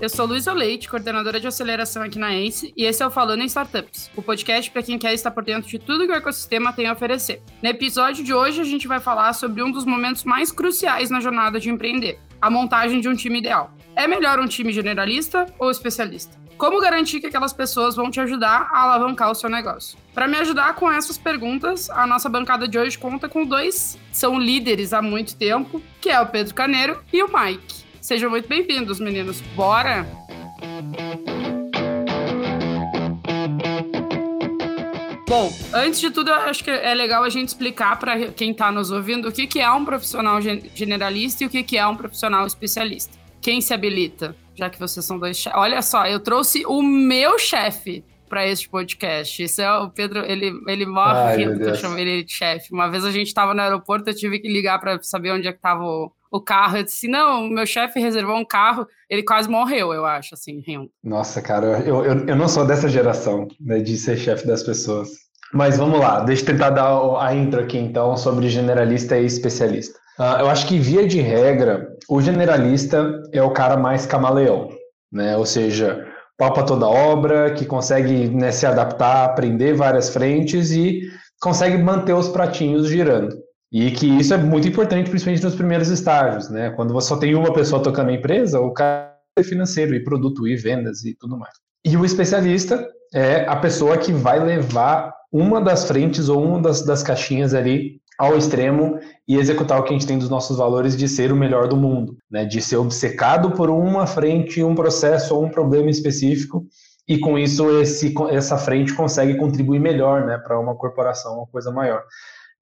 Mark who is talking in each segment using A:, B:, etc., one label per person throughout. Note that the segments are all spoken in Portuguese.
A: eu sou Luísa Leite, coordenadora de aceleração aqui na ACE, e esse é o Falando em Startups, o podcast para quem quer estar por dentro de tudo que o ecossistema tem a oferecer. No episódio de hoje, a gente vai falar sobre um dos momentos mais cruciais na jornada de empreender, a montagem de um time ideal. É melhor um time generalista ou especialista? Como garantir que aquelas pessoas vão te ajudar a alavancar o seu negócio? Para me ajudar com essas perguntas, a nossa bancada de hoje conta com dois, são líderes há muito tempo, que é o Pedro Caneiro e o Mike. Sejam muito bem-vindos, meninos. Bora! Bom, antes de tudo, eu acho que é legal a gente explicar para quem está nos ouvindo o que, que é um profissional generalista e o que, que é um profissional especialista. Quem se habilita? Já que vocês são dois chefes. Olha só, eu trouxe o meu chefe para este podcast. Isso é o Pedro, ele, ele morre rindo que eu chamo ele de chefe. Uma vez a gente estava no aeroporto, eu tive que ligar para saber onde é que estava o, o carro. Eu disse, não, meu chefe reservou um carro, ele quase morreu, eu acho, assim, rindo.
B: Nossa, cara, eu, eu, eu não sou dessa geração, né, de ser chefe das pessoas. Mas vamos lá, deixa eu tentar dar a intro aqui, então, sobre generalista e especialista. Uh, eu acho que, via de regra, o generalista é o cara mais camaleão, né? Ou seja, palpa toda obra, que consegue né, se adaptar, aprender várias frentes e consegue manter os pratinhos girando. E que isso é muito importante, principalmente nos primeiros estágios, né? Quando você só tem uma pessoa tocando a empresa, o cara é financeiro e produto e vendas e tudo mais. E o especialista é a pessoa que vai levar uma das frentes ou uma das, das caixinhas ali ao extremo e executar o que a gente tem dos nossos valores de ser o melhor do mundo, né? De ser obcecado por uma frente, um processo ou um problema específico e com isso esse, essa frente consegue contribuir melhor, né, para uma corporação, uma coisa maior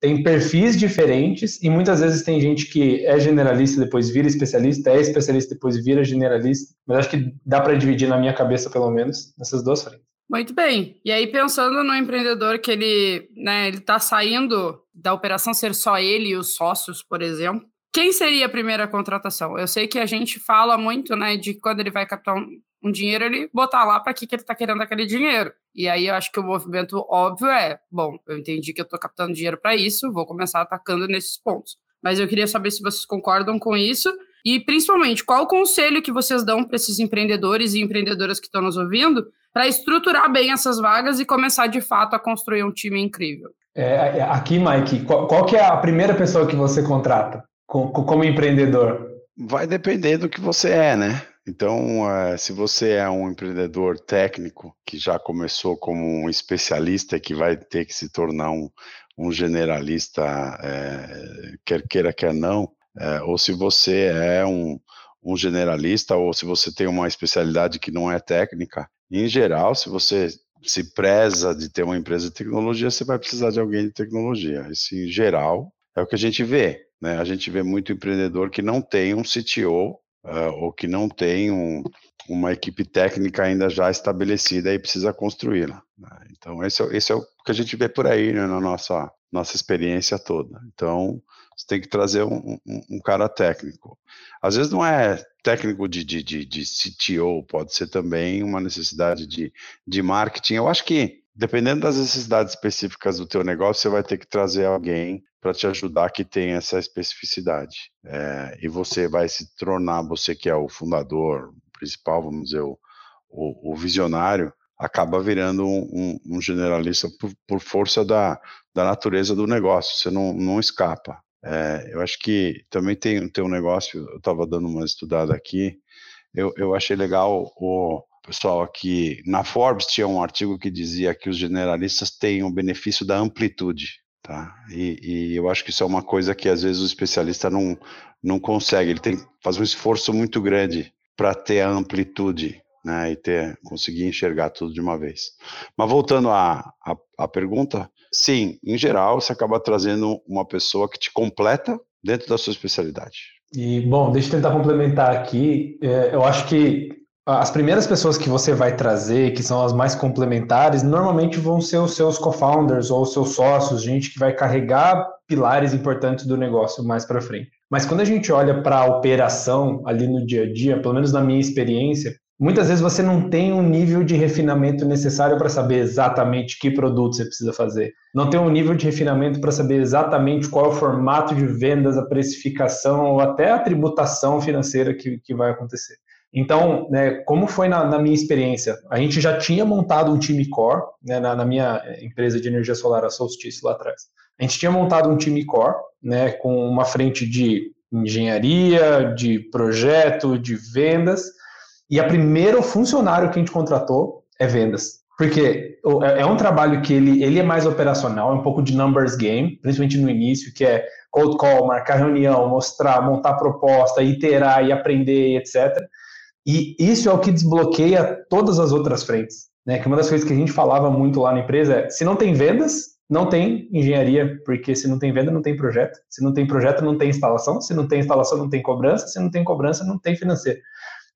B: tem perfis diferentes e muitas vezes tem gente que é generalista depois vira especialista, é especialista depois vira generalista, mas acho que dá para dividir na minha cabeça pelo menos nessas duas frentes.
A: Muito bem. E aí pensando no empreendedor que ele, né, ele tá saindo da operação ser só ele e os sócios, por exemplo, quem seria a primeira contratação? Eu sei que a gente fala muito, né, de quando ele vai captar um, um dinheiro, ele botar lá para que, que ele está querendo aquele dinheiro. E aí eu acho que o movimento óbvio é: bom, eu entendi que eu estou captando dinheiro para isso, vou começar atacando nesses pontos. Mas eu queria saber se vocês concordam com isso e, principalmente, qual o conselho que vocês dão para esses empreendedores e empreendedoras que estão nos ouvindo para estruturar bem essas vagas e começar de fato a construir um time incrível.
B: É, é aqui, Mike, qual, qual, que é a primeira pessoa que você contrata como, como empreendedor?
C: Vai depender do que você é, né? Então, uh, se você é um empreendedor técnico que já começou como um especialista que vai ter que se tornar um, um generalista, é, quer queira, quer não, é, ou se você é um, um generalista, ou se você tem uma especialidade que não é técnica, em geral, se você se preza de ter uma empresa de tecnologia, você vai precisar de alguém de tecnologia. Isso, em geral, é o que a gente vê. Né? A gente vê muito empreendedor que não tem um CTO uh, ou que não tem um, uma equipe técnica ainda já estabelecida e precisa construí-la. Né? Então, esse é, esse é o que a gente vê por aí né, na nossa, nossa experiência toda. Então, você tem que trazer um, um, um cara técnico. Às vezes não é técnico de, de, de, de CTO, pode ser também uma necessidade de, de marketing. Eu acho que dependendo das necessidades específicas do teu negócio, você vai ter que trazer alguém para te ajudar que tem essa especificidade. É, e você vai se tornar, você que é o fundador principal, vamos dizer, o, o, o visionário, acaba virando um, um, um generalista por, por, força da, da natureza do negócio, você não, não escapa. É, eu acho que também tem, tem um negócio, eu estava dando uma estudada aqui, eu, eu achei legal o, pessoal aqui, na Forbes tinha um artigo que dizia que os generalistas têm o benefício da amplitude, tá? E, e, eu acho que isso é uma coisa que às vezes o especialista não, não consegue, ele tem que fazer um esforço muito grande para ter a amplitude, né? E ter, conseguir enxergar tudo de uma vez. Mas voltando à, à, à pergunta, sim, em geral você acaba trazendo uma pessoa que te completa dentro da sua especialidade.
B: E, bom, deixa eu tentar complementar aqui. É, eu acho que as primeiras pessoas que você vai trazer, que são as mais complementares, normalmente vão ser os seus co-founders ou os seus sócios, gente que vai carregar pilares importantes do negócio mais para frente. Mas quando a gente olha para a operação ali no dia a dia, pelo menos na minha experiência, muitas vezes você não tem um nível de refinamento necessário para saber exatamente que produto você precisa fazer. Não tem um nível de refinamento para saber exatamente qual é o formato de vendas, a precificação ou até a tributação financeira que, que vai acontecer. Então, né, como foi na, na, minha experiência? A gente já tinha montado um time core, né, na, na, minha empresa de energia solar, a Solstice, lá atrás. A gente tinha montado um time core, né, com uma frente de engenharia, de projeto, de vendas, e a primeiro funcionário que a gente contratou é vendas. Porque é, é um trabalho que ele, ele é mais operacional, é um pouco de numbers game, principalmente no início, que é cold call, marcar reunião, mostrar, montar proposta, iterar e aprender, etc. E isso é o que desbloqueia todas as outras frentes. Né? Que uma das coisas que a gente falava muito lá na empresa é: se não tem vendas, não tem engenharia, porque se não tem venda, não tem projeto. Se não tem projeto, não tem instalação. Se não tem instalação, não tem cobrança. Se não tem cobrança, não tem financeiro.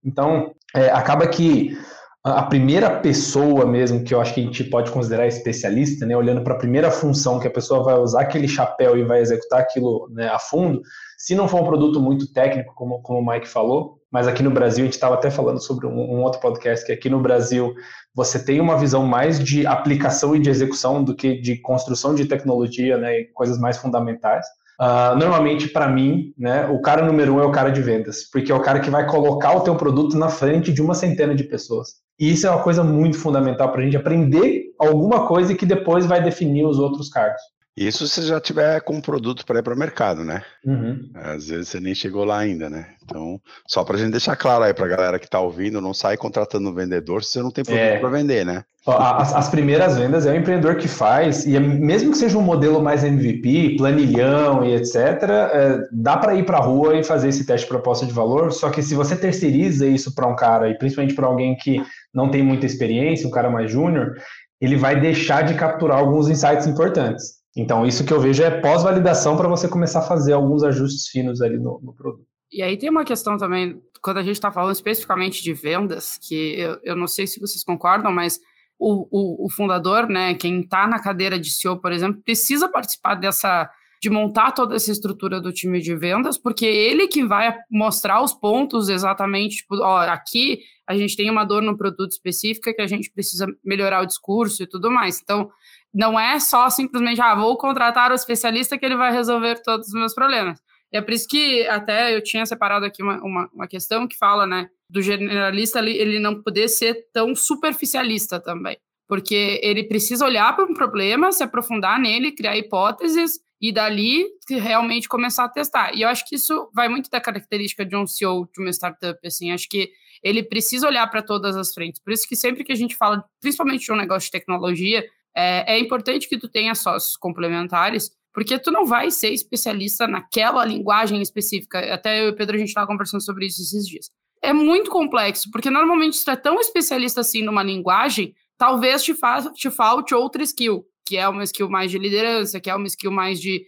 B: Então, é, acaba que a primeira pessoa mesmo que eu acho que a gente pode considerar especialista, né, olhando para a primeira função que a pessoa vai usar aquele chapéu e vai executar aquilo né, a fundo, se não for um produto muito técnico, como, como o Mike falou, mas aqui no Brasil, a gente estava até falando sobre um, um, outro podcast, que aqui no Brasil você tem uma visão mais de aplicação e de execução do que de construção de tecnologia, né, e coisas mais fundamentais. Uh, normalmente, para mim, né, o cara número um é o cara de vendas, porque é o cara que vai colocar o teu produto na frente de uma centena de pessoas. E isso é uma coisa muito fundamental para a gente aprender alguma coisa que depois vai definir os outros cargos.
C: Isso se já tiver com um produto para ir para o mercado, né? Uhum. Às vezes você nem chegou lá ainda, né? Então, só para a gente deixar claro aí para a galera que está ouvindo, não sai contratando um vendedor se você não tem produto é. para vender, né?
B: As, as, primeiras vendas é o empreendedor que faz, e é, mesmo que seja um modelo mais MVP, planilhão e etc., é, dá para ir para a rua e fazer esse teste de proposta de valor, só que se você terceiriza isso para um cara, e principalmente para alguém que não tem muita experiência, um cara mais júnior, ele vai deixar de capturar alguns insights importantes. Então, isso que eu vejo é pós-validação para você começar a fazer alguns ajustes finos ali no, no produto.
A: E aí tem uma questão também, quando a gente está falando especificamente de vendas, que eu, eu não sei se vocês concordam, mas o, o, o fundador, né, quem está na cadeira de CEO, por exemplo, precisa participar dessa de montar toda essa estrutura do time de vendas, porque é ele que vai mostrar os pontos exatamente, tipo, ó, aqui a gente tem uma dor no produto específica que a gente precisa melhorar o discurso e tudo mais. Então, não é só simplesmente, ah, vou contratar o especialista que ele vai resolver todos os meus problemas. E é por isso que até eu tinha separado aqui uma, uma, uma questão que fala, né, do generalista ele, ele não poder ser tão superficialista também. Porque ele precisa olhar para um problema, se aprofundar nele, criar hipóteses e dali realmente começar a testar. E eu acho que isso vai muito da característica de um CEO de uma startup, assim, acho que ele precisa olhar para todas as frentes. Por isso que sempre que a gente fala, principalmente de um negócio de tecnologia, é, é importante que tu tenha sócios complementares, porque tu não vai ser especialista naquela linguagem específica. Até eu e o Pedro, a gente estava conversando sobre isso esses dias. É muito complexo, porque normalmente se tu é tão especialista assim numa linguagem, talvez te, fa te falte outra skill, que é uma skill mais de liderança, que é uma skill mais de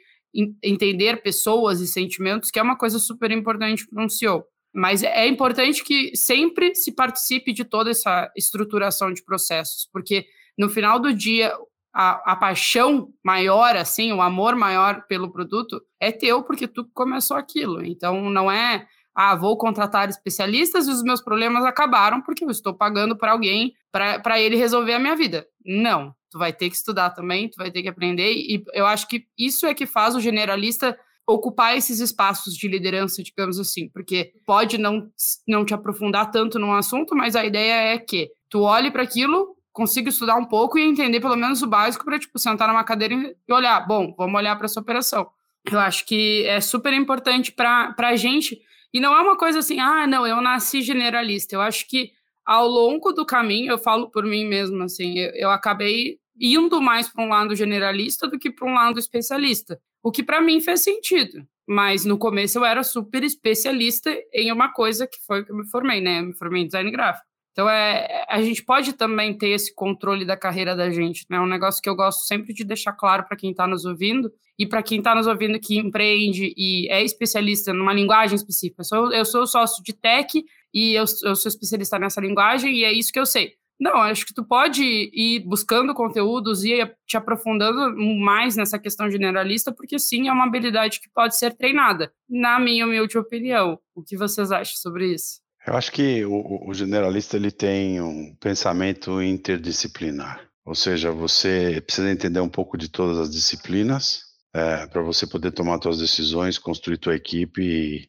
A: entender pessoas e sentimentos, que é uma coisa super importante para um CEO. Mas é importante que sempre se participe de toda essa estruturação de processos, porque no final do dia, a, a, paixão maior, assim, o amor maior pelo produto é teu porque tu começou aquilo. Então, não é, ah, vou contratar especialistas e os meus problemas acabaram porque eu estou pagando para alguém para ele resolver a minha vida. Não, tu vai ter que estudar também, tu vai ter que aprender e eu acho que isso é que faz o generalista ocupar esses espaços de liderança, digamos assim, porque pode não, não te aprofundar tanto num assunto, mas a ideia é que tu olhe para aquilo, consiga estudar um pouco e entender pelo menos o básico para tipo sentar numa cadeira e olhar, bom, vamos olhar para essa operação. Eu acho que é super importante para a gente e não é uma coisa assim, ah, não, eu nasci generalista. Eu acho que ao longo do caminho, eu falo por mim mesmo, assim, eu, eu acabei indo mais para um lado generalista do que para um lado especialista. O que para mim fez sentido. Mas no começo eu era super especialista em uma coisa que foi que eu me formei, né? Eu me formei em design gráfico. Então é, a gente pode também ter esse controle da carreira da gente, né? É um negócio que eu gosto sempre de deixar claro para quem está nos ouvindo e para quem está nos ouvindo que empreende e é especialista numa linguagem específica. Eu sou, eu sou sócio de tech e eu, eu sou especialista nessa linguagem e é isso que eu sei. Não, acho que tu pode ir buscando conteúdos e te aprofundando mais nessa questão generalista, porque sim, é uma habilidade que pode ser treinada, na minha humilde opinião. O que vocês acham sobre isso?
C: Eu acho que o, o generalista ele tem um pensamento interdisciplinar, ou seja, você precisa entender um pouco de todas as disciplinas é, para você poder tomar suas decisões, construir tua equipe e,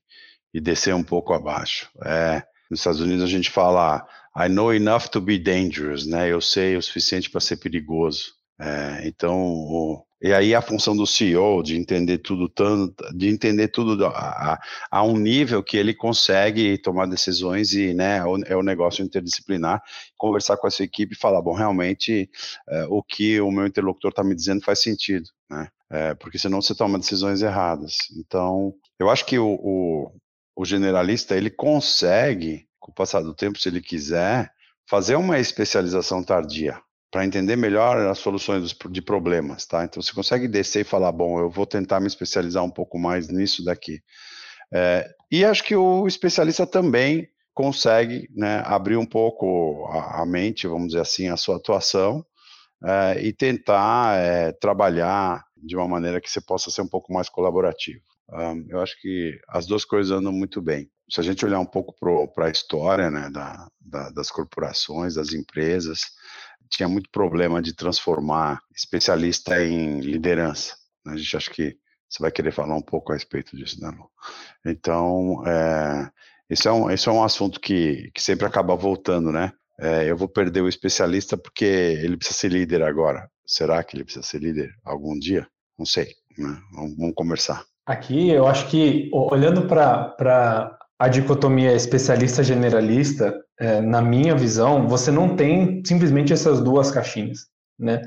C: e descer um pouco abaixo. É, nos Estados Unidos a gente fala I know enough to be dangerous, né? Eu sei o suficiente para ser perigoso. É, então, o, e aí a função do CEO de entender tudo tanto, de entender tudo a, a, a, um nível que ele consegue tomar decisões e, né, é o negócio interdisciplinar, conversar com a sua equipe e falar, bom, realmente é, o que o meu interlocutor está me dizendo faz sentido, né? É, porque senão você toma decisões erradas. Então, eu acho que o, o, o generalista ele consegue, com o passar do tempo, se ele quiser, fazer uma especialização tardia para entender melhor as soluções de problemas, tá? Então você consegue descer e falar, bom, eu vou tentar me especializar um pouco mais nisso daqui. É, e acho que o especialista também consegue né, abrir um pouco a, a, mente, vamos dizer assim, a sua atuação é, e tentar é, trabalhar de uma maneira que você possa ser um pouco mais colaborativo. Um, eu acho que as duas coisas andam muito bem. Se a gente olhar um pouco para a história né, da, da, das corporações, das empresas, tinha muito problema de transformar especialista em liderança. Né? A gente acha que você vai querer falar um pouco a respeito disso, né, Lu? Então, é, esse, é um, esse é um assunto que, que sempre acaba voltando, né? É, eu vou perder o especialista porque ele precisa ser líder agora. Será que ele precisa ser líder algum dia? Não sei. Né? Vamos, vamos conversar.
B: Aqui, eu acho que, olhando para a dicotomia especialista generalista, é, na minha visão, você não tem simplesmente essas duas caixinhas, né?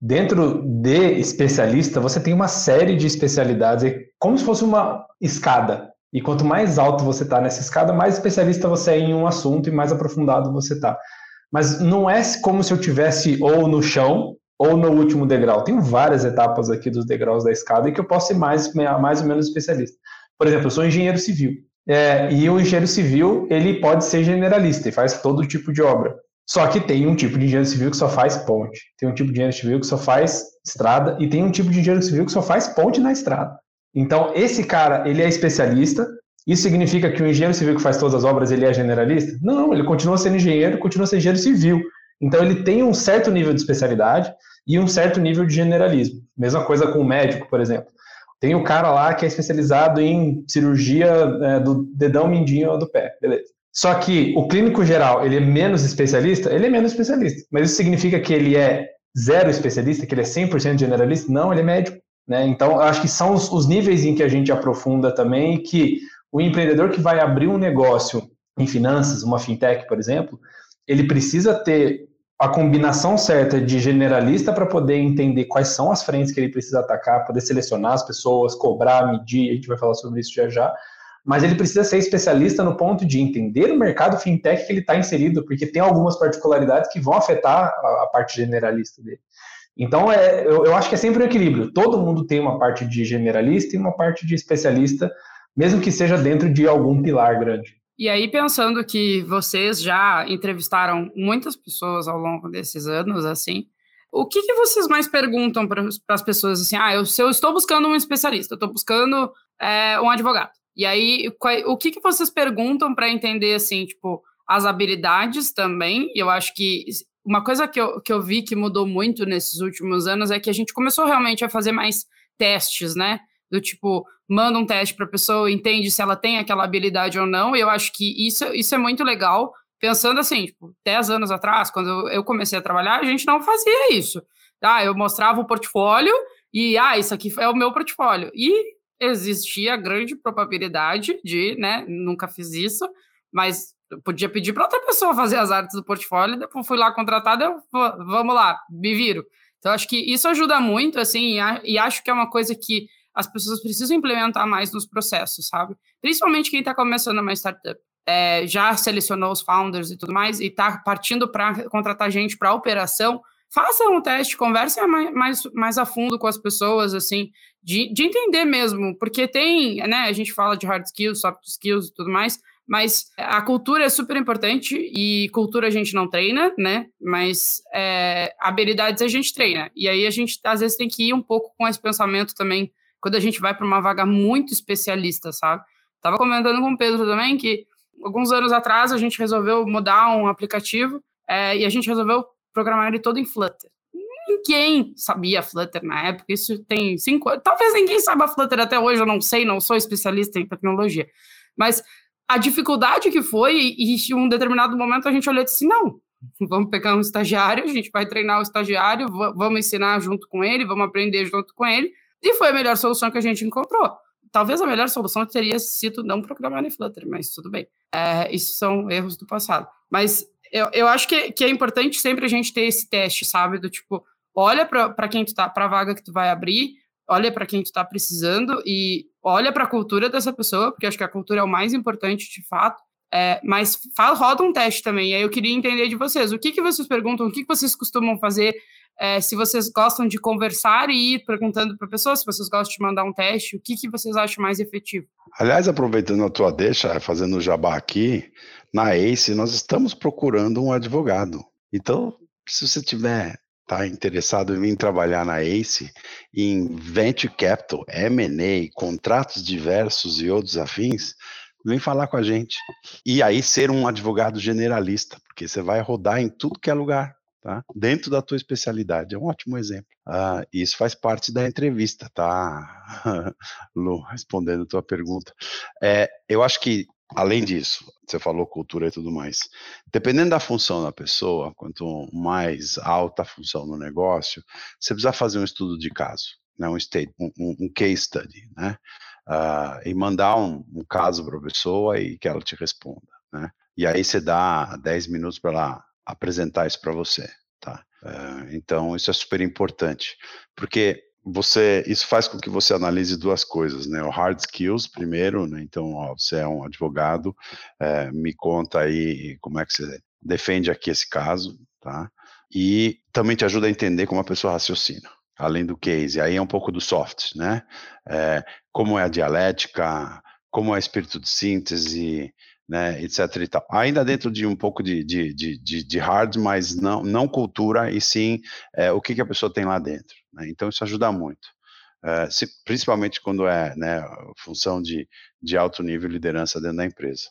B: Dentro de especialista, você tem uma série de especialidades, é como se fosse uma escada. E quanto mais alto você está nessa escada, mais especialista você é em um assunto e mais aprofundado você está. Mas não é como se eu tivesse ou no chão ou no último degrau. Tem várias etapas aqui dos degraus da escada e que eu posso ser mais, mais ou menos especialista. Por exemplo, eu sou engenheiro civil. É, e o engenheiro civil, ele pode ser generalista e faz todo tipo de obra. Só que tem um tipo de engenheiro civil que só faz ponte, tem um tipo de engenheiro civil que só faz estrada e tem um tipo de engenheiro civil que só faz ponte na estrada. Então, esse cara, ele é especialista. Isso significa que o engenheiro civil que faz todas as obras, ele é generalista? Não, ele continua sendo engenheiro, continua sendo engenheiro civil. Então, ele tem um certo nível de especialidade e um certo nível de generalismo. Mesma coisa com o médico, por exemplo. Tem o cara lá que é especializado em cirurgia é, do dedão mindinho do pé, beleza. Só que o clínico geral, ele é menos especialista? Ele é menos especialista. Mas isso significa que ele é zero especialista, que ele é 100% generalista? Não, ele é médico. Né? Então, acho que são os, os níveis em que a gente aprofunda também que o empreendedor que vai abrir um negócio em finanças, uma fintech, por exemplo, ele precisa ter a combinação certa de generalista para poder entender quais são as frentes que ele precisa atacar, poder selecionar as pessoas, cobrar, medir, a gente vai falar sobre isso já já, mas ele precisa ser especialista no ponto de entender o mercado fintech que ele está inserido, porque tem algumas particularidades que vão afetar a, a parte generalista dele. Então, é, eu, eu acho que é sempre um equilíbrio. Todo mundo tem uma parte de generalista e uma parte de especialista, mesmo que seja dentro de algum pilar grande.
A: E aí, pensando que vocês já entrevistaram muitas pessoas ao longo desses anos, assim, o que, que vocês mais perguntam para as pessoas assim? Ah, eu, eu estou buscando um especialista, eu estou buscando é, um advogado. E aí, o que, que vocês perguntam para entender, assim, tipo, as habilidades também? E eu acho que uma coisa que eu, que eu vi que mudou muito nesses últimos anos é que a gente começou realmente a fazer mais testes, né? Do tipo, manda um teste para a pessoa, entende se ela tem aquela habilidade ou não. E eu acho que isso, isso é muito legal, pensando assim, tipo, 10 anos atrás, quando eu comecei a trabalhar, a gente não fazia isso. Ah, eu mostrava o portfólio e, ah, isso aqui é o meu portfólio. E existia grande probabilidade de, né, nunca fiz isso, mas podia pedir para outra pessoa fazer as artes do portfólio, depois fui lá contratada, eu, vamos lá, me viro. Então, acho que isso ajuda muito, assim, e acho que é uma coisa que as pessoas precisam implementar mais nos processos, sabe? Principalmente quem está começando uma startup. É, já selecionou os founders e tudo mais, e está partindo para contratar gente para operação, façam um teste, conversem mais, mais, a fundo com as pessoas, assim, de, de entender mesmo, porque tem, né, a gente fala de hard skills, soft skills e tudo mais, mas a cultura é super importante e cultura a gente não treina, né? Mas é, habilidades a gente treina. E aí a gente às vezes tem que ir um pouco com esse pensamento também quando a gente vai para uma vaga muito especialista, sabe? Tava comentando com o Pedro também que alguns anos atrás a gente resolveu mudar um aplicativo é, e a gente resolveu programar ele todo em Flutter. Ninguém sabia Flutter na época, isso tem cinco anos. Talvez ninguém saiba Flutter até hoje, eu não sei, não sou especialista em tecnologia. Mas a dificuldade que foi, e em um determinado momento a gente olhou e disse: não, vamos pegar um estagiário, a gente vai treinar o estagiário, vamos ensinar junto com ele, vamos aprender junto com ele, e foi a melhor solução que a gente encontrou. Talvez a melhor solução teria sido não programar em Flutter, mas tudo bem. É, isso são erros do passado. Mas eu, eu acho que, que é importante sempre a gente ter esse teste, sabe? Do tipo, olha para quem tu tá, para a vaga que tu vai abrir, olha para quem tu está precisando e olha para a cultura dessa pessoa, porque acho que a cultura é o mais importante de fato. É, mas fala, roda um teste também. E aí eu queria entender de vocês. O que, que vocês perguntam? O que, que vocês costumam fazer? É, se vocês gostam de conversar e ir perguntando para a pessoa, se vocês gostam de mandar um teste, o que, que vocês acham mais efetivo?
C: Aliás, aproveitando a tua deixa, fazendo o jabá aqui, na ACE nós estamos procurando um advogado. Então, se você tiver tá interessado em vir trabalhar na ACE, em Venture Capital, M&A, contratos diversos e outros afins, vem falar com a gente. E aí ser um advogado generalista, porque você vai rodar em tudo que é lugar, tá? Dentro da tua especialidade. É um ótimo exemplo. Ah, isso faz parte da entrevista, tá? Lu, respondendo a tua pergunta. É, eu acho que Além disso, você falou cultura e tudo mais. Dependendo da função da pessoa, quanto mais alta a função no negócio, você precisa fazer um estudo de caso, né? um, state, um, um case study, né? Uh, e mandar um, um caso para a pessoa e que ela te responda, né? E aí você dá 10 minutos para ela apresentar isso para você, tá? Uh, então, isso é super importante, porque você isso faz com que você analise duas coisas, né? O hard skills primeiro, né? Então, ó, você é um advogado, é, me conta aí como é que você defende aqui esse caso, tá? E também te ajuda a entender como a pessoa raciocina, além do case. Aí é um pouco do soft, né? É, como é a dialética, como é o espírito de síntese, né, etc. E tal. Ainda dentro de um pouco de, de, de, de hard, mas não, não cultura, e sim é, o que, que a pessoa tem lá dentro. Né? Então, isso ajuda muito. É, se, principalmente quando é né, função de, de alto nível de liderança dentro da empresa.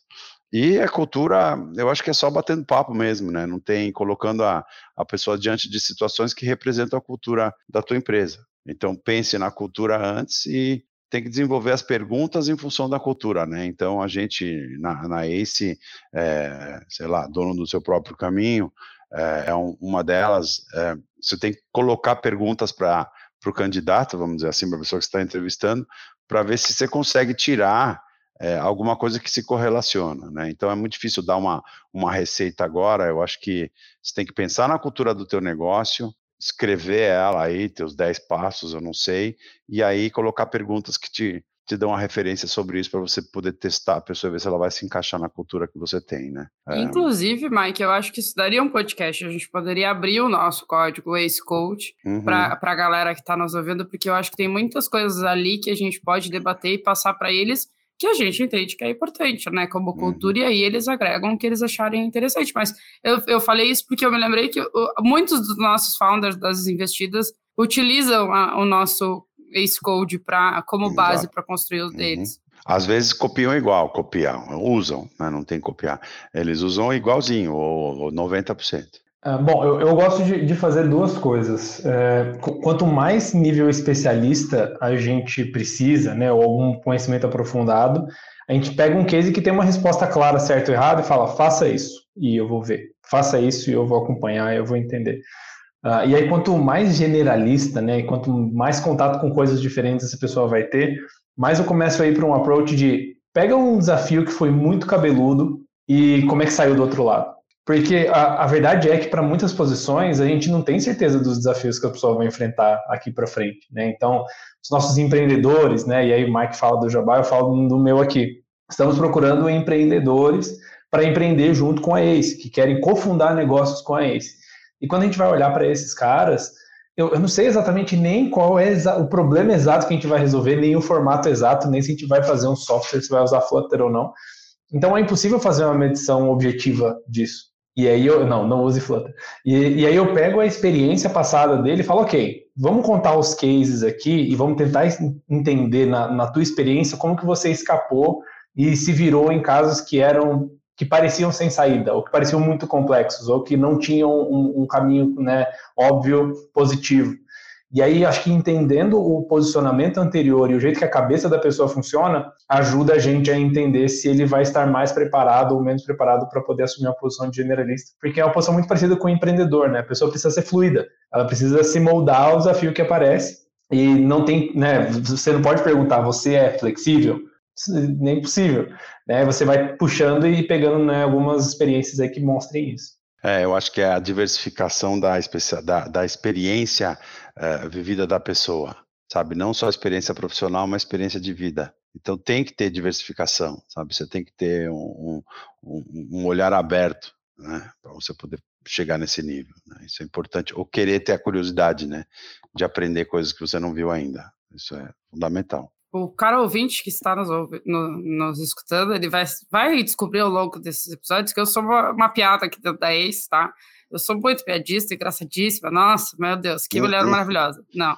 C: E a cultura, eu acho que é só batendo papo mesmo, né? Não tem colocando a, a pessoa diante de situações que representam a cultura da tua empresa. Então pense na cultura antes e tem que desenvolver as perguntas em função da cultura, né? Então a gente na, na ACE, é, sei lá, dono do seu próprio caminho, é, é um, uma delas. É, você tem que colocar perguntas para o candidato, vamos dizer assim, para a pessoa que está entrevistando, para ver se você consegue tirar é, alguma coisa que se correlaciona, né? Então é muito difícil dar uma, uma receita agora. Eu acho que você tem que pensar na cultura do teu negócio, escrever ela aí, teus 10 passos, eu não sei, e aí colocar perguntas que te, te dão uma referência sobre isso para você poder testar a pessoa e ver se ela vai se encaixar na cultura que você tem, né?
A: É... Inclusive, Mike, eu acho que isso daria um podcast. A gente poderia abrir o nosso código Ace Coach uhum. para a galera que está nos ouvindo, porque eu acho que tem muitas coisas ali que a gente pode debater e passar para eles que a gente entende que é importante, né, como cultura, uhum. e aí eles agregam o que eles acharem interessante. Mas eu, eu falei isso porque eu me lembrei que muitos dos nossos founders das investidas utilizam a, o nosso Ace Code pra, como Exato. base para construir os uhum. deles.
C: Às vezes copiam igual, copiam, usam, né, não tem que copiar. Eles usam igualzinho, ou, ou 90%.
B: Ah, bom, eu, eu gosto de, de, fazer duas coisas. É, quanto mais nível especialista a gente precisa, né, ou algum conhecimento aprofundado, a gente pega um case que tem uma resposta clara, certo ou errado, e fala, faça isso, e eu vou ver. Faça isso e eu vou acompanhar, eu vou entender. Uh, e aí, quanto mais generalista, né, quanto mais contato com coisas diferentes essa pessoa vai ter, mais eu começo a ir para um approach de pega um desafio que foi muito cabeludo e como é que saiu do outro lado. Porque a, a verdade é que para muitas posições a gente não tem certeza dos desafios que a pessoa vai enfrentar aqui para frente, né? Então, os nossos empreendedores, né? E aí o Mike fala do Jabá, eu falo do meu aqui. Estamos procurando empreendedores para empreender junto com a ACE, que querem cofundar negócios com a ACE. E quando a gente vai olhar para esses caras, eu, eu, não sei exatamente nem qual é o problema exato que a gente vai resolver, nem o formato exato, nem se a gente vai fazer um software, se vai usar Flutter ou não. Então é impossível fazer uma medição objetiva disso. E aí eu, não, não use Flutter. E, e aí eu pego a experiência passada dele e falo, ok, vamos contar os cases aqui e vamos tentar entender na, na tua experiência como que você escapou e se virou em casos que eram que pareciam sem saída, ou que pareciam muito complexos, ou que não tinham um, um caminho né, óbvio positivo. E aí, acho que entendendo o posicionamento anterior e o jeito que a cabeça da pessoa funciona, ajuda a gente a entender se ele vai estar mais preparado ou menos preparado para poder assumir uma posição de generalista. Porque é uma posição muito parecida com o empreendedor, né? A pessoa precisa ser fluida, ela precisa se moldar ao desafio que aparece. E não tem, né? Você não pode perguntar, você é flexível? Nem possível. Né? Você vai puxando e pegando né, algumas experiências aí que mostrem isso.
C: É, eu acho que a diversificação da, da, da experiência uh, vivida da pessoa, sabe? Não só a experiência profissional, mas a experiência de vida. Então tem que ter diversificação, sabe? Você tem que ter um, um, um olhar aberto, né? Para você poder chegar nesse nível. Né? Isso é importante. Ou querer ter a curiosidade, né? De aprender coisas que você não viu ainda. Isso é fundamental
A: o cara ouvinte que está nos, no, nos escutando, ele vai, vai descobrir ao longo desses episódios que eu sou uma, uma piada aqui dentro da Ace, tá? Eu sou muito piadista, engraçadíssima. Nossa, meu Deus, que mulher uhum. maravilhosa. Não.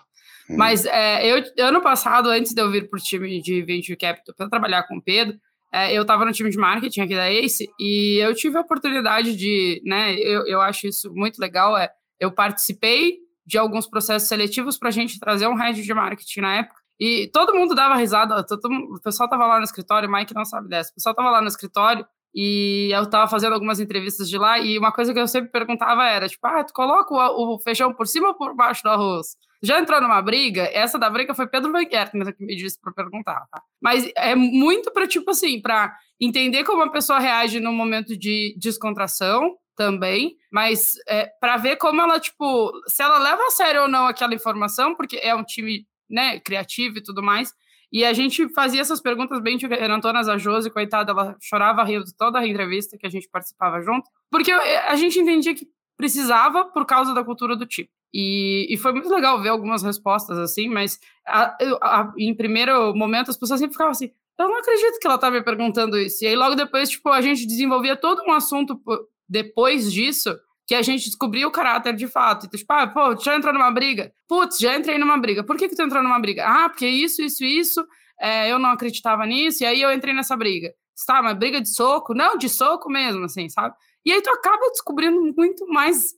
A: Uhum. Mas é, eu, ano passado, antes de eu vir para o time de Venture Capital para trabalhar com o Pedro, é, eu estava no time de marketing aqui da Ace e eu tive a oportunidade de, né, eu, eu acho isso muito legal, é, eu participei de alguns processos seletivos para a gente trazer um head de marketing na época e todo mundo dava risada, todo, o pessoal tava lá no escritório, o Mike não sabe dessa, o pessoal tava lá no escritório e eu tava fazendo algumas entrevistas de lá e uma coisa que eu sempre perguntava era, tipo, ah, tu coloca o, o feijão por cima ou por baixo do arroz? Já entrou numa briga? Essa da briga foi Pedro Van que me disse para perguntar, tá? Mas é muito para tipo assim, para entender como a pessoa reage no momento de descontração também, mas é, para ver como ela, tipo, se ela leva a sério ou não aquela informação, porque é um time né, criativo e tudo mais. E a gente fazia essas perguntas bem diferentonas. A Josi, coitada, ela chorava rindo toda a entrevista que a gente participava junto, porque a gente entendia que precisava por causa da cultura do tipo. E, e foi muito legal ver algumas respostas assim, mas a, a, em primeiro momento as pessoas sempre ficavam assim: eu não acredito que ela tá me perguntando isso. E aí logo depois, tipo, a gente desenvolvia todo um assunto depois disso que a gente descobriu o caráter de fato. Então, tipo, ah, pô, já entrou numa briga? Putz, já entrei numa briga. Por que que tu entrou numa briga? Ah, porque isso, isso, isso, é, eu não acreditava nisso, e aí eu entrei nessa briga. Tá, mas briga de soco? Não, de soco mesmo, assim, sabe? E aí tu acaba descobrindo muito mais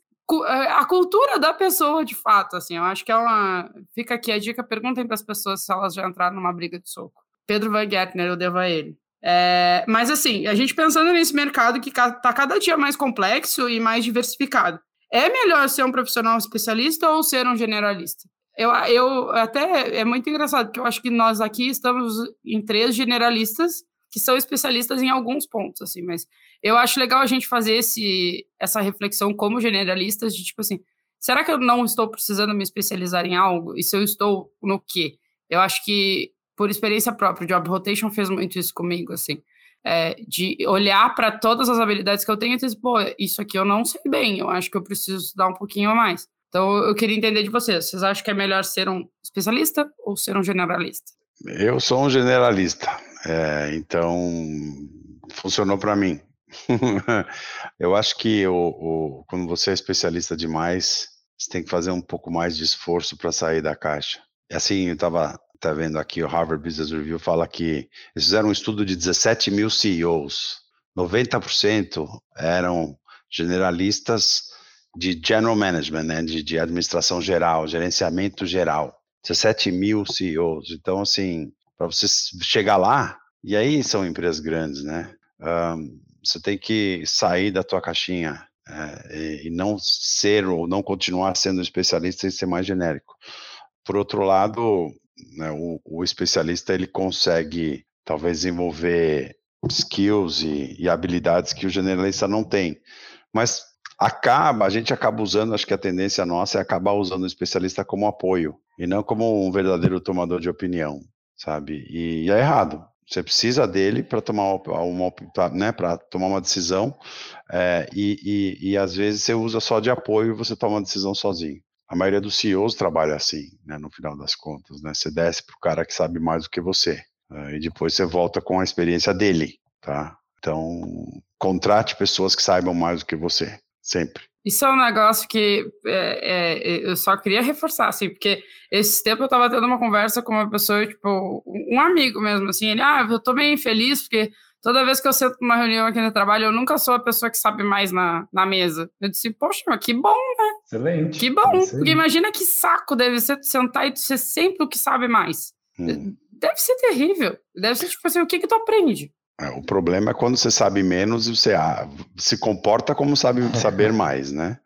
A: é, a cultura da pessoa, de fato, assim. Eu acho que é uma... Fica aqui a dica, perguntem para as pessoas se elas já entraram numa briga de soco. Pedro Van Gertner, eu devo a ele. É, mas assim, a gente pensando nesse mercado que está cada dia mais complexo e mais diversificado, é melhor ser um profissional especialista ou ser um generalista? Eu, eu até é muito engraçado, porque eu acho que nós aqui estamos em três generalistas que são especialistas em alguns pontos, assim, mas eu acho legal a gente fazer esse, essa reflexão como generalistas de tipo assim, será que eu não estou precisando me especializar em algo? E se eu estou no quê? Eu acho que por experiência própria, o Job Rotation fez muito isso comigo, assim, é, de olhar para todas as habilidades que eu tenho e dizer, pô, isso aqui eu não sei bem, eu acho que eu preciso estudar um pouquinho a mais. Então, eu queria entender de vocês, vocês acham que é melhor ser um especialista ou ser um generalista?
C: Eu sou um generalista, é, então funcionou para mim. eu acho que o, o, quando você é especialista demais, você tem que fazer um pouco mais de esforço para sair da caixa. Assim, eu estava Está vendo aqui o Harvard Business Review fala que eles fizeram um estudo de 17 mil CEOs. 90% eram generalistas de general management, né, de, de administração geral, gerenciamento geral. 17 mil CEOs. Então, assim, para você chegar lá, e aí são empresas grandes, né? Um, você tem que sair da tua caixinha é, e, e não ser ou não continuar sendo especialista e ser mais genérico. Por outro lado, né, o, o, especialista ele consegue talvez desenvolver skills e, e, habilidades que o generalista não tem, mas acaba, a gente acaba usando, acho que a tendência nossa é acabar usando o especialista como apoio e não como um verdadeiro tomador de opinião, sabe? E, e é errado. Você precisa dele para tomar uma, pra, né, para tomar uma decisão é, e, e, e às vezes você usa só de apoio e você toma uma decisão sozinho a maioria dos CEOs trabalha assim, né, no final das contas, né? Você desce para o cara que sabe mais do que você uh, e depois você volta com a experiência dele, tá? Então, contrate pessoas que saibam mais do que você, sempre.
A: Isso é um negócio que é, é, eu só queria reforçar, assim, porque esse tempo eu estava tendo uma conversa com uma pessoa, tipo, um amigo mesmo, assim, ele, ah, eu tô bem feliz porque Toda vez que eu sento numa reunião aqui no trabalho, eu nunca sou a pessoa que sabe mais na, na mesa. Eu disse, poxa, que bom, né?
B: Excelente.
A: Que bom. Porque imagina que saco deve ser sentar e ser sempre o que sabe mais. Hum. Deve ser terrível. Deve ser tipo assim, o que que tu aprende?
C: É, o problema é quando você sabe menos e você ah, se comporta como sabe saber mais, né?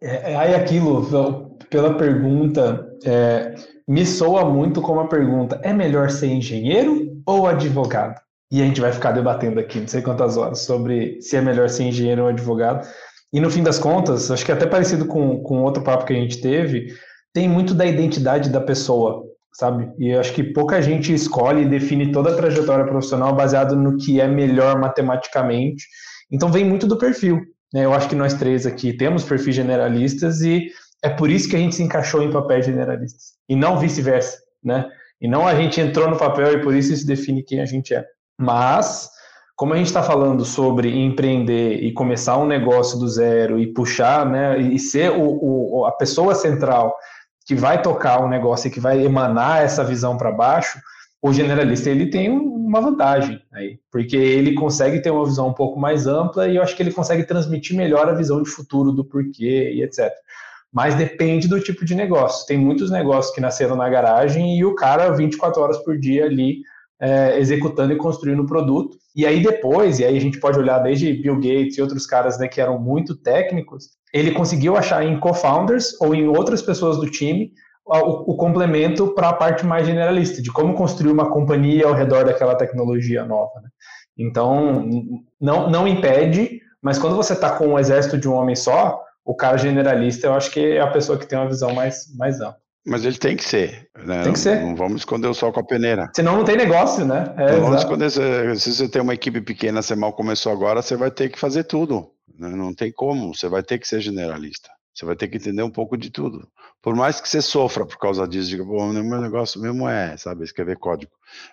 B: é, é aí aquilo, pela pergunta, é, me soa muito como a pergunta: é melhor ser engenheiro ou advogado? E a gente vai ficar debatendo aqui, não sei quantas horas, sobre se é melhor ser engenheiro ou advogado. E no fim das contas, acho que é até parecido com, com outro papo que a gente teve, tem muito da identidade da pessoa sabe? E eu acho que pouca gente escolhe e define toda a trajetória profissional baseado no que é melhor matematicamente. Então vem muito do perfil. Né? Eu acho que nós três aqui temos perfis generalistas e é por isso que a gente se encaixou em papéis generalistas e não vice-versa, né? E não a gente entrou no papel e por isso isso define quem a gente é. Mas como a gente está falando sobre empreender e começar um negócio do zero e puxar, né, e ser o, o a pessoa central que vai tocar o um negócio e que vai emanar essa visão para baixo, o generalista ele tem uma vantagem aí, porque ele consegue ter uma visão um pouco mais ampla e eu acho que ele consegue transmitir melhor a visão de futuro do porquê e etc. Mas depende do tipo de negócio. Tem muitos negócios que nasceram na garagem e o cara 24 horas por dia ali é, executando e construindo o produto. E aí depois, e aí a gente pode olhar desde Bill Gates e outros caras né, que eram muito técnicos, ele conseguiu achar em co-founders ou em outras pessoas do time o, o complemento para a parte mais generalista, de como construir uma companhia ao redor daquela tecnologia nova. Né? Então, não, não impede, mas quando você está com um exército de um homem só, o cara generalista, eu acho que é a pessoa que tem uma visão mais, mais ampla.
C: Mas ele tem que ser. Né?
B: Tem que ser.
C: Não, não, vamos esconder o sol com a peneira.
B: Senão não tem negócio, né?
C: É, não vamos esconder. Se, você tem uma equipe pequena, você mal começou agora, você vai ter que fazer tudo. Né? Não tem como. Você vai ter que ser generalista. Você vai ter que entender um pouco de tudo. Por mais que você sofra por causa disso, diga, bom, meu negócio mesmo é, sabe, escrever código.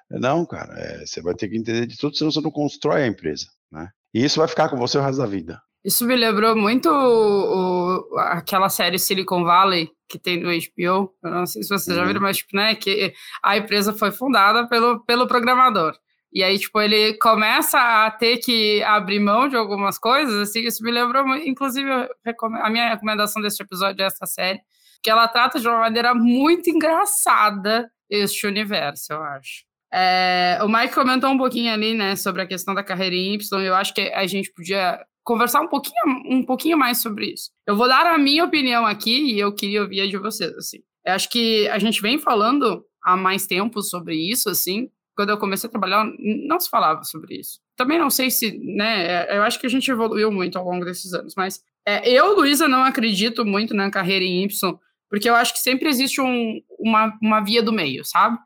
C: Não, cara, é, você vai ter que entender de tudo, senão você não constrói a empresa, né? E isso vai ficar com você o resto da vida.
A: Isso me lembrou muito o, o, aquela série Silicon Valley que tem no HBO. Eu não sei se vocês uhum. já viram, mas tipo, né, que a empresa foi fundada pelo, pelo programador. E aí, tipo, ele começa a ter que abrir mão de algumas coisas, assim, isso me lembrou, inclusive, a minha recomendação deste episódio é essa série, que ela trata de uma maneira muito engraçada este universo, eu acho. É, o Mike comentou um pouquinho ali, né, sobre a questão da carreira em Y, eu acho que a gente podia conversar um pouquinho, um pouquinho mais sobre isso. Eu vou dar a minha opinião aqui e eu queria ouvir a de vocês, assim. Eu acho que a gente vem falando há mais tempo sobre isso, assim. Quando eu comecei a trabalhar, não se falava sobre isso. Também não sei se, né, eu acho que a gente evoluiu muito ao longo desses anos, mas é, eu, Luísa, não acredito muito na carreira em Y, porque eu acho que sempre existe um, uma, uma via do meio, sabe?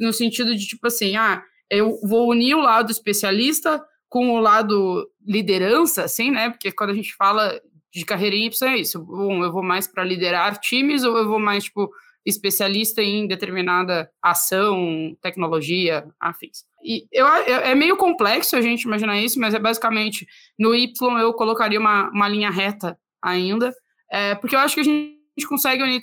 A: No sentido de, tipo assim, ah, eu vou unir o lado especialista com o lado liderança, assim, né? Porque quando a gente fala de carreira em Y, é isso. Bom, eu vou mais para liderar times ou eu vou mais, tipo, especialista em determinada ação, tecnologia, afins. E eu, é meio complexo a gente imaginar isso, mas é basicamente no Y eu colocaria uma, uma linha reta ainda, é, porque eu acho que a gente consegue unir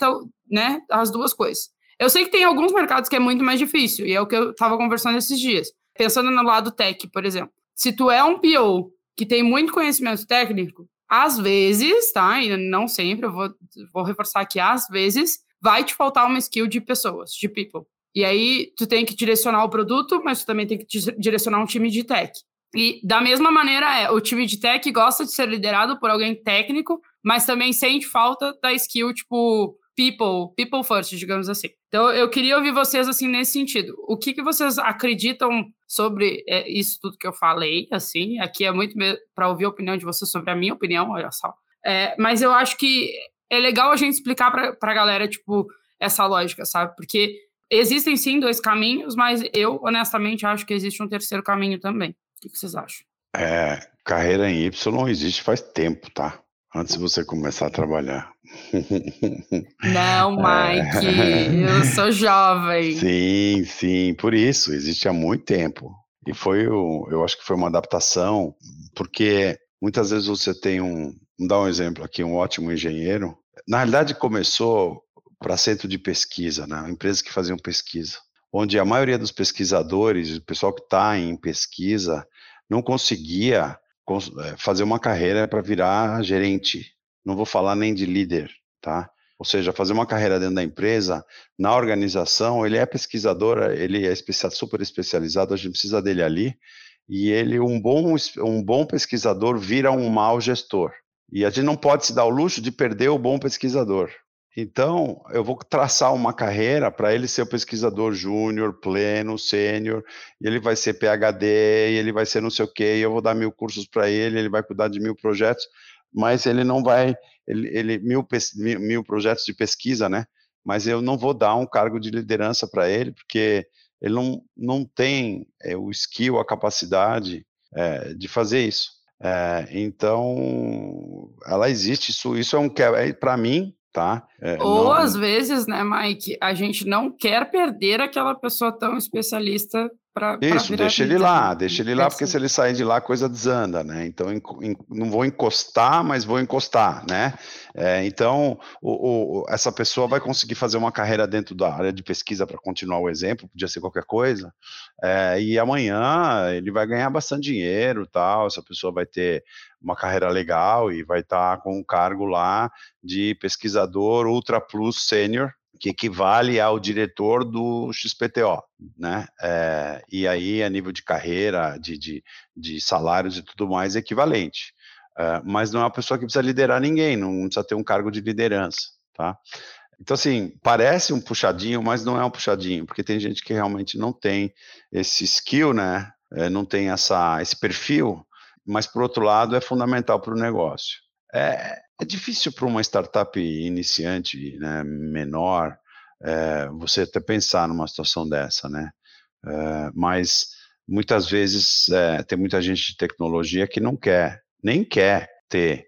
A: né, as duas coisas. Eu sei que tem alguns mercados que é muito mais difícil, e é o que eu estava conversando esses dias. Pensando no lado tech, por exemplo se tu é um PO que tem muito conhecimento técnico, às vezes, tá? E não sempre, eu vou, vou reforçar aqui, às vezes, vai te faltar uma skill de pessoas, de people. E aí, tu tem que direcionar o produto, mas tu também tem que direcionar um time de tech. E da mesma maneira, é, o time de tech gosta de ser liderado por alguém técnico, mas também sente falta da skill, tipo, people, people first, digamos assim. Então, eu queria ouvir vocês, assim, nesse sentido. O que, que vocês acreditam sobre é, isso tudo que eu falei, assim? Aqui é muito para ouvir a opinião de vocês sobre a minha opinião, olha só. É, mas eu acho que é legal a gente explicar para a galera, tipo, essa lógica, sabe? Porque existem, sim, dois caminhos, mas eu, honestamente, acho que existe um terceiro caminho também. O que, que vocês acham?
C: É, carreira em Y existe faz tempo, tá? Antes de você começar a trabalhar.
A: Não, Mike, é. eu sou jovem.
C: Sim, sim, por isso, existe há muito tempo. E foi, o, eu acho que foi uma adaptação, porque muitas vezes você tem um, vou dar um exemplo aqui, um ótimo engenheiro. Na realidade, começou para centro de pesquisa, né? empresas que faziam pesquisa. onde a maioria dos pesquisadores, o pessoal que está em pesquisa, não conseguia fazer uma carreira para virar gerente. Não vou falar nem de líder, tá? Ou seja, fazer uma carreira dentro da empresa, na organização, ele é pesquisador, ele é super especializado, a gente precisa dele ali, e ele, um bom, um bom pesquisador, vira um mau gestor. E a gente não pode se dar o luxo de perder o bom pesquisador. Então, eu vou traçar uma carreira para ele ser o pesquisador júnior, pleno, sênior, e ele vai ser PhD, e ele vai ser não sei o quê, e eu vou dar mil cursos para ele, ele vai cuidar de mil projetos, mas ele não vai, ele, ele mil, mil, mil projetos de pesquisa, né? Mas eu não vou dar um cargo de liderança para ele, porque ele não, não tem é, o skill, a capacidade é, de fazer isso. É, então, ela existe, isso, isso é um, é, para mim, tá?
A: É, Ou não... às vezes, né, Mike, a gente não quer perder aquela pessoa tão especialista
C: Isso, deixa ele lá, deixa ele lá, porque se ele sair de lá, a coisa desanda, né? Então, não vou encostar, mas vou encostar, né? É, então, o, o, essa pessoa vai conseguir fazer uma carreira dentro da área de pesquisa para continuar o exemplo, podia ser qualquer coisa, é, e amanhã ele vai ganhar bastante dinheiro, tal, essa pessoa vai ter uma carreira legal e vai estar tá com um cargo lá de pesquisador Ultra Plus Sênior, que equivale ao diretor do XPTO, né? É, e aí, a nível de carreira, de, de, de salários e tudo mais, é equivalente. É, mas não é uma pessoa que precisa liderar ninguém, não precisa ter um cargo de liderança, tá? Então, assim, parece um puxadinho, mas não é um puxadinho, porque tem gente que realmente não tem esse skill, né? É, não tem essa, esse perfil, mas, por outro lado, é fundamental para o negócio. É, é difícil para uma startup iniciante, né, menor, é, você até pensar numa situação dessa, né? É, mas muitas vezes é, tem muita gente de tecnologia que não quer, nem quer ter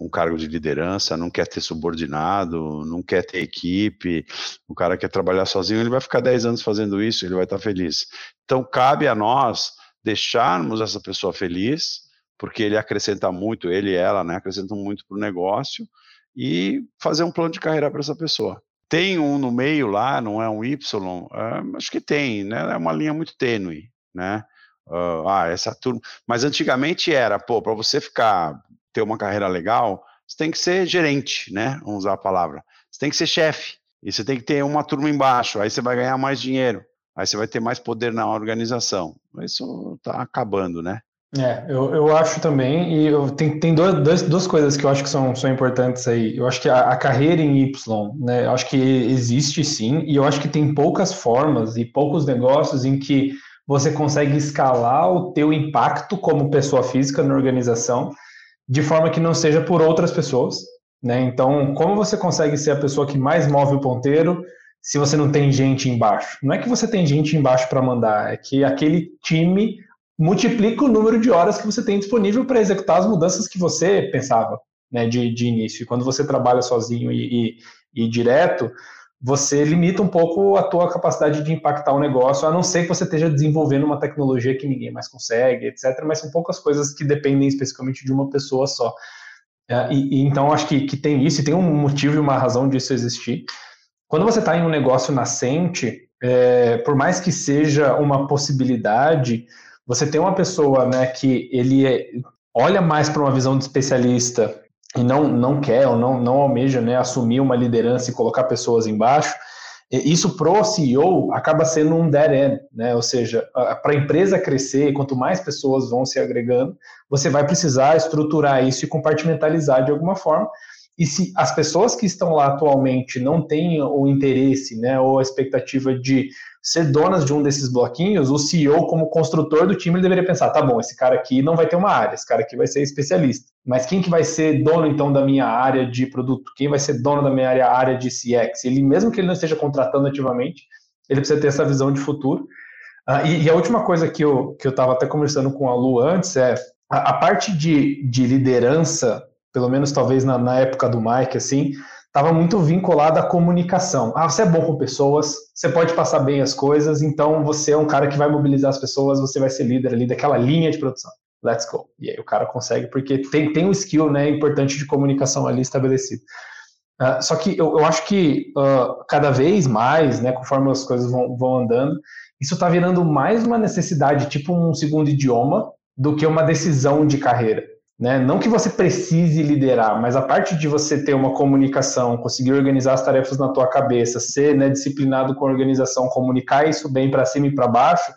C: um cargo de liderança, não quer ter subordinado, não quer ter equipe, o cara quer trabalhar sozinho, ele vai ficar 10 anos fazendo isso, ele vai estar feliz. Então, cabe a nós deixarmos essa pessoa feliz, porque ele acrescenta muito, ele e ela, né, acrescentam muito para o negócio, e fazer um plano de carreira para essa pessoa. Tem um no meio lá, não é um Y? Uh, acho que tem, né? É uma linha muito tênue, né? Uh, ah, essa turma. Mas antigamente era, pô, para você ficar, ter uma carreira legal, você tem que ser gerente, né? Vamos usar a palavra. Você tem que ser chefe. E você tem que ter uma turma embaixo. Aí você vai ganhar mais dinheiro. Aí você vai ter mais poder na organização. Isso está acabando, né?
B: É, eu, eu acho também, e eu, tem, tem duas, duas coisas que eu acho que são, são importantes aí. Eu acho que a, a, carreira em Y, né, eu acho que existe sim, e eu acho que tem poucas formas e poucos negócios em que você consegue escalar o teu impacto como pessoa física na organização de forma que não seja por outras pessoas, né? Então, como você consegue ser a pessoa que mais move o ponteiro se você não tem gente embaixo? Não é que você tem gente embaixo para mandar, é que aquele time multiplica o número de horas que você tem disponível para executar as mudanças que você pensava né, de, de início. E quando você trabalha sozinho e, e, e, direto, você limita um pouco a tua capacidade de impactar o negócio, a não ser que você esteja desenvolvendo uma tecnologia que ninguém mais consegue, etc. Mas são poucas coisas que dependem especificamente de uma pessoa só. É, e, e, então acho que, que tem isso, e tem um motivo e uma razão disso existir. Quando você está em um negócio nascente, é, por mais que seja uma possibilidade, você tem uma pessoa né, que ele é, olha mais para uma visão de especialista e não, não quer ou não, não almeja né, assumir uma liderança e colocar pessoas embaixo, isso pro CEO acaba sendo um dead end, né? Ou seja, para a empresa crescer, quanto mais pessoas vão se agregando, você vai precisar estruturar isso e compartimentalizar de alguma forma. E se as pessoas que estão lá atualmente não têm o interesse, né, ou a expectativa de ser donas de um desses bloquinhos, o CEO, como construtor do time, ele deveria pensar: tá bom, esse cara aqui não vai ter uma área, esse cara aqui vai ser especialista. Mas quem que vai ser dono, então, da minha área de produto? Quem vai ser dono da minha área, área de CX? Ele, mesmo que ele não esteja contratando ativamente, ele precisa ter essa visão de futuro. Uh, e, e, a última coisa que eu que eu estava até conversando com a Lu antes é a, a parte de, de liderança, pelo menos talvez na, na época do Mike, assim, estava muito vinculada à comunicação. Ah, você é bom com pessoas, você pode passar bem as coisas, então você é um cara que vai mobilizar as pessoas, você vai ser líder ali daquela linha de produção. Let's go. E aí o cara consegue, porque tem, tem um skill né, importante de comunicação ali estabelecido. Uh, só que eu, eu acho que uh, cada vez mais, né, conforme as coisas vão, vão andando, isso está virando mais uma necessidade, tipo um segundo idioma, do que uma decisão de carreira. Né? Não que você precise liderar, mas a parte de você ter uma comunicação, conseguir organizar as tarefas na tua cabeça, ser né, disciplinado com a organização, comunicar isso bem para cima e para baixo,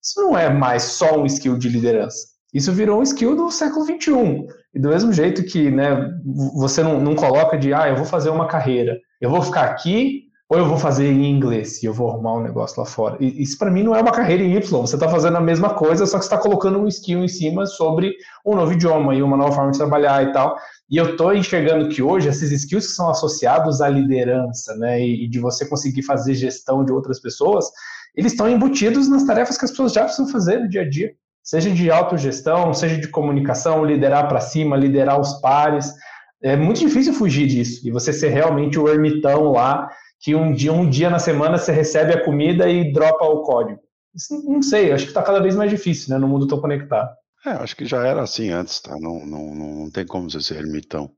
B: isso não é mais só um skill de liderança. Isso virou um skill do século XXI. E do mesmo jeito que né, você não, não coloca de, ah, eu vou fazer uma carreira, eu vou ficar aqui ou eu vou fazer em inglês e eu vou arrumar um negócio lá fora. E, isso para mim não é uma carreira em Y, você está fazendo a mesma coisa, só que está colocando um skill em cima sobre um novo idioma e uma nova forma de trabalhar e tal. E eu estou enxergando que hoje esses skills que são associados à liderança, né, e, de você conseguir fazer gestão de outras pessoas, eles estão embutidos nas tarefas que as pessoas já precisam fazer no dia a dia, seja de autogestão, seja de comunicação, liderar para cima, liderar os pares. É muito difícil fugir disso e você ser realmente o ermitão lá que um dia, um dia na semana você recebe a comida e dropa o código. Isso, não sei, acho que está cada vez mais difícil, né, no mundo tão conectado.
C: É, acho que já era assim antes, tá? Não, não, não tem como você ser ermitão.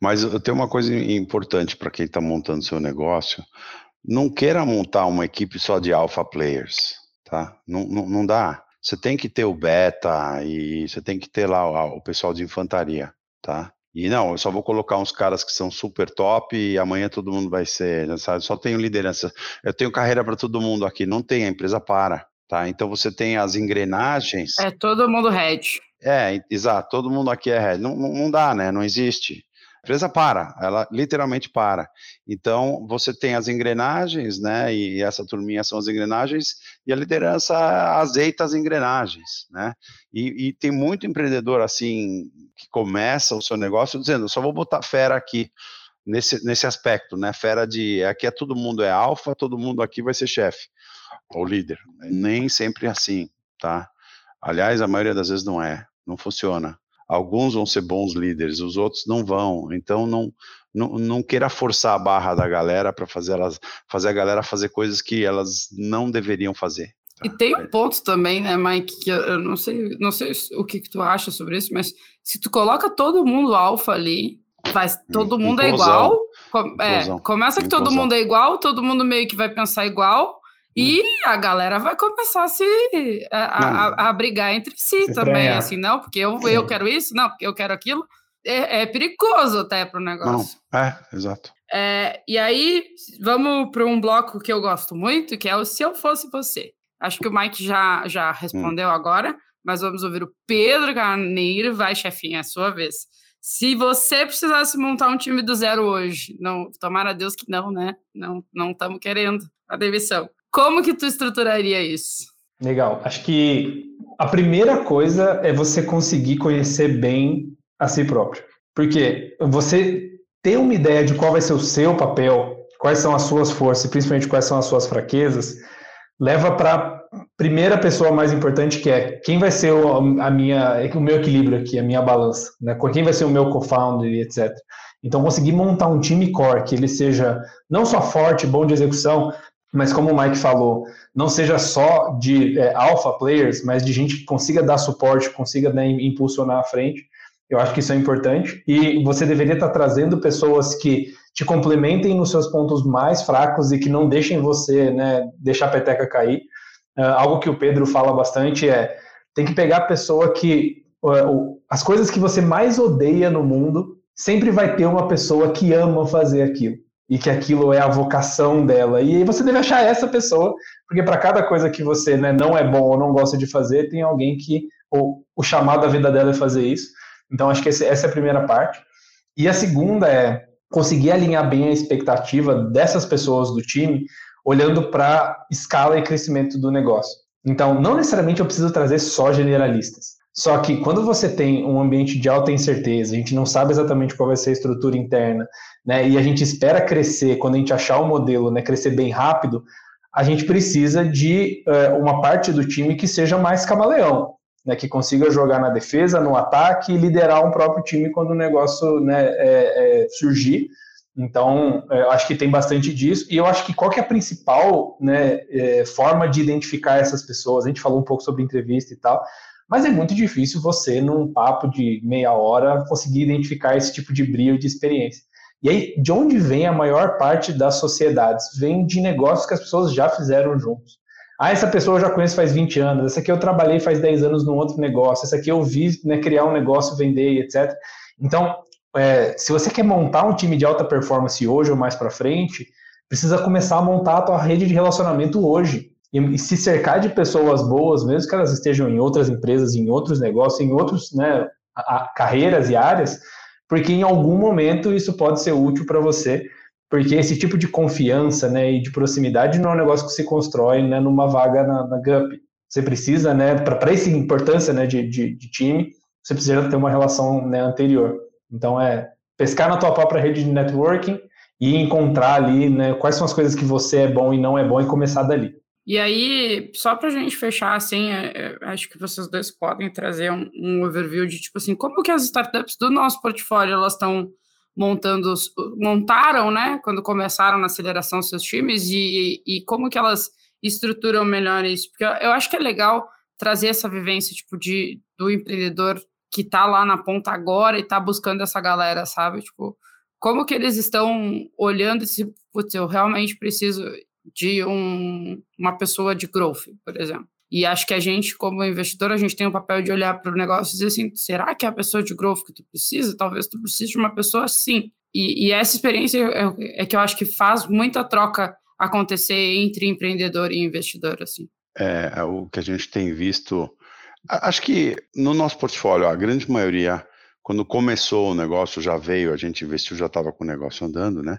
C: Mas eu tenho uma coisa importante para quem está montando seu negócio. Não queira montar uma equipe só de alpha players, tá? Não, não, não dá. Você tem que ter o beta e você tem que ter lá o pessoal de infantaria, tá? E não, eu só vou colocar uns caras que são super top e amanhã todo mundo vai ser, né, sabe? Só tenho liderança. Eu tenho carreira para todo mundo aqui, não tem, a empresa para, tá? Então você tem as engrenagens.
A: É todo mundo head.
C: É, exato, todo mundo aqui é head. Não, não, não dá, né? Não existe. Empresa para, ela literalmente para. Então, você tem as engrenagens, né? E essa turminha são as engrenagens, e a liderança azeita as engrenagens, né? E, e tem muito empreendedor assim que começa o seu negócio dizendo: só vou botar fera aqui nesse, nesse aspecto, né? Fera de aqui é todo mundo é alfa, todo mundo aqui vai ser chefe ou líder. Nem sempre é assim, tá? Aliás, a maioria das vezes não é, não funciona alguns vão ser bons líderes, os outros não vão. Então não não, não queira forçar a barra da galera para fazer elas fazer a galera fazer coisas que elas não deveriam fazer.
A: Tá? E tem um ponto também, né, Mike, que eu não sei, não sei o que, que tu acha sobre isso, mas se tu coloca todo mundo alfa ali, faz todo mundo é igual, com, é, começa que todo mundo é igual, todo mundo meio que vai pensar igual, e a galera vai começar a se a, a, a brigar entre si se também, assim, não, porque eu, eu quero isso, não, porque eu quero aquilo. É, é perigoso até para o negócio.
C: Não. É, exato.
A: É, e aí, vamos para um bloco que eu gosto muito, que é o Se Eu Fosse Você. Acho que o Mike já, já respondeu hum. agora, mas vamos ouvir o Pedro Carneiro. Vai, chefinha, é a sua vez. Se você precisasse montar um time do zero hoje, não, tomara a Deus que não, né? Não estamos querendo a demissão. Como que tu estruturaria isso?
B: Legal. Acho que a primeira coisa é você conseguir conhecer bem a si próprio. Porque você ter uma ideia de qual vai ser o seu papel, quais são as suas forças e principalmente quais são as suas fraquezas, leva para a primeira pessoa mais importante, que é quem vai ser o, a minha, o meu equilíbrio aqui, a minha balança, né? quem vai ser o meu co-founder e etc. Então, conseguir montar um time core que ele seja não só forte, bom de execução, mas como o Mike falou, não seja só de é, alpha players, mas de gente que consiga dar suporte, consiga né, impulsionar à frente. Eu acho que isso é importante. E você deveria estar trazendo pessoas que te complementem nos seus pontos mais fracos e que não deixem você né, deixar a peteca cair. Uh, algo que o Pedro fala bastante é tem que pegar a pessoa que uh, as coisas que você mais odeia no mundo sempre vai ter uma pessoa que ama fazer aquilo e que aquilo é a vocação dela. E você deve achar essa pessoa, porque para cada coisa que você né, não é bom ou não gosta de fazer, tem alguém que ou, o chamado da vida dela é fazer isso. Então acho que esse, essa é a primeira parte. E a segunda é conseguir alinhar bem a expectativa dessas pessoas do time, olhando para escala e crescimento do negócio. Então, não necessariamente eu preciso trazer só generalistas. Só que quando você tem um ambiente de alta incerteza, a gente não sabe exatamente qual vai ser a estrutura interna, né? E a gente espera crescer, quando a gente achar o modelo, né, crescer bem rápido, a gente precisa de uh, uma parte do time que seja mais camaleão, né, que consiga jogar na defesa, no ataque e liderar um próprio time quando o negócio né, é, é, surgir. Então, é, eu acho que tem bastante disso. E eu acho que qual que é a principal né, é, forma de identificar essas pessoas? A gente falou um pouco sobre entrevista e tal, mas é muito difícil você, num papo de meia hora, conseguir identificar esse tipo de brilho de experiência. E aí, de onde vem a maior parte das sociedades? Vem de negócios que as pessoas já fizeram juntos. Ah, essa pessoa eu já conheço faz 20 anos, essa aqui eu trabalhei faz 10 anos num outro negócio, essa aqui eu vi né, criar um negócio, vender, etc. Então, é, se você quer montar um time de alta performance hoje ou mais para frente, precisa começar a montar a tua rede de relacionamento hoje. E, e, se cercar de pessoas boas, mesmo que elas estejam em outras empresas, em outros negócios, em outros né, carreiras e áreas, porque em algum momento isso pode ser útil para você, porque esse tipo de confiança né, e de proximidade não é um negócio que se constrói né, numa vaga na, na GUP. Você precisa, né, para essa importância né, de, de, de, time, você precisa ter uma relação né, anterior. Então, é pescar na tua própria rede de networking e encontrar ali né, quais são as coisas que você é bom e não é bom e começar dali.
A: E aí, só para a gente fechar, assim, é, é, acho que vocês dois podem trazer um, um, overview de, tipo assim, como que as startups do nosso portfólio, elas estão montando, montaram, né, quando começaram na aceleração seus times e, e, como que elas estruturam melhor isso, porque eu acho que é legal trazer essa vivência, tipo, de, do empreendedor que está lá na ponta agora e está buscando essa galera, sabe, tipo, como que eles estão olhando esse, putz, eu realmente preciso de um, uma pessoa de growth, por exemplo. E acho que a gente, como investidor, a gente tem o papel de olhar para o negócio e dizer assim, será que é a pessoa de growth que tu precisa? Talvez tu precise de uma pessoa assim. E, e essa experiência é, é, que eu acho que faz muita troca acontecer entre empreendedor e investidor, assim.
C: É, é o que a gente tem visto. Acho que no nosso portfólio, a grande maioria, quando começou o negócio, já veio, a gente investiu, já estava com o negócio andando, né?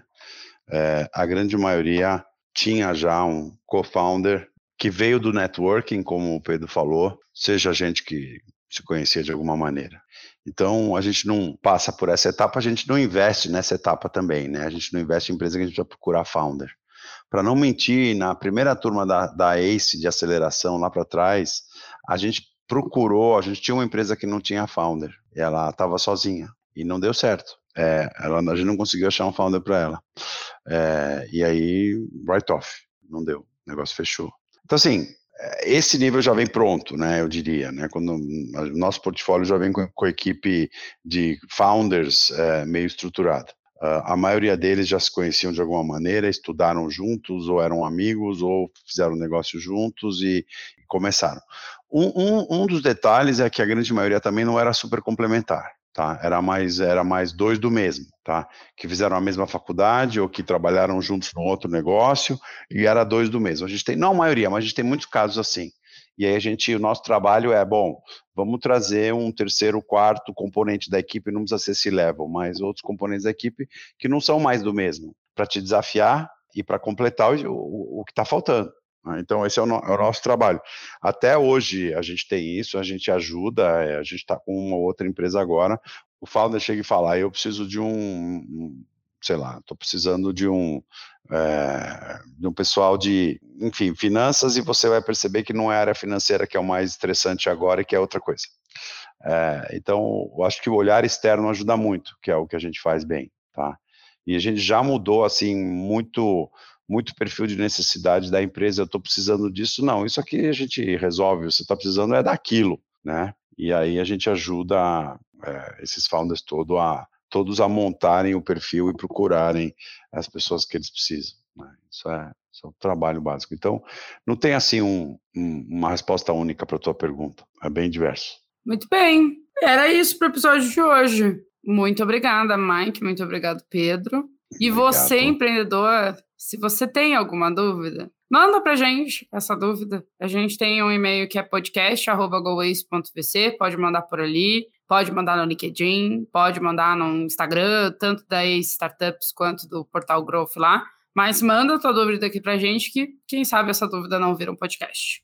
C: É, a grande maioria tinha já um co-founder que veio do networking, como o Pedro falou, seja gente que se conhecia de alguma maneira. Então, a gente não passa por essa etapa, a gente não investe nessa etapa também, né? A gente não investe em empresa que a gente vai procurar founder. Para não mentir, na primeira turma da, da ACE de aceleração lá para trás, a gente procurou, a gente tinha uma empresa que não tinha founder, ela estava sozinha e não deu certo. É, ela, a gente não conseguiu achar um founder para ela. É, e aí, write-off, não deu, o negócio fechou. Então, assim, é, esse nível já vem pronto, né, eu diria, né, quando o nosso portfólio já vem com, com a equipe de founders é, meio estruturada. Uh, a maioria deles já se conheciam de alguma maneira, estudaram juntos, ou eram amigos, ou fizeram negócio juntos e, e começaram. Um, um, um, dos detalhes é que a grande maioria também não era super complementar tá? Era mais era mais dois do mesmo, tá? Que fizeram a mesma faculdade ou que trabalharam juntos no outro negócio e era dois do mesmo. A gente tem não a maioria, mas a gente tem muitos casos assim. E aí a gente, o nosso trabalho é bom, vamos trazer um terceiro, quarto componente da equipe, não precisa ser se level, mas outros componentes da equipe que não são mais do mesmo, para te desafiar e para completar o, o, o que está faltando. Né? Então, esse é o, no, é o, nosso trabalho. Até hoje a gente tem isso, a gente ajuda, é, a gente está com uma outra empresa agora. O founder chega e fala: ah, eu preciso de um, sei lá, estou precisando de um, é, de um pessoal de, enfim, finanças, e você vai perceber que não é a área financeira que é o mais estressante agora e que é outra coisa. É, então, eu acho que o olhar externo ajuda muito, que é o que a gente faz bem, tá? E a gente já mudou, assim, muito muito perfil de necessidade da empresa, eu estou precisando disso. Não, isso aqui a gente resolve, você está precisando é daquilo, né? E aí a gente ajuda é, esses founders todo a, todos a montarem o perfil e procurarem as pessoas que eles precisam. Né? Isso, é, isso é um trabalho básico. Então, não tem assim um, um, uma resposta única para a tua pergunta, é bem diverso.
A: Muito bem, era isso para o episódio de hoje. Muito obrigada, Mike, muito obrigado, Pedro. E Obrigado. você, empreendedor, se você tem alguma dúvida, manda pra gente essa dúvida. A gente tem um e-mail que é podcast.goace.vc, pode mandar por ali, pode mandar no LinkedIn, pode mandar no Instagram, tanto da Startups quanto do Portal Growth lá. Mas manda a tua dúvida aqui pra gente, que quem sabe essa dúvida não vira um podcast.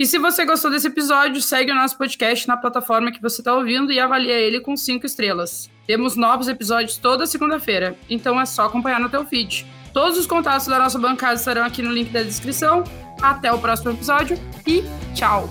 A: E se você gostou desse episódio, segue o nosso podcast na plataforma que você está ouvindo e avalia ele com cinco estrelas. Temos novos episódios toda segunda-feira, então é só acompanhar no teu feed. Todos os contatos da nossa bancada estarão aqui no link da descrição. Até o próximo episódio e tchau!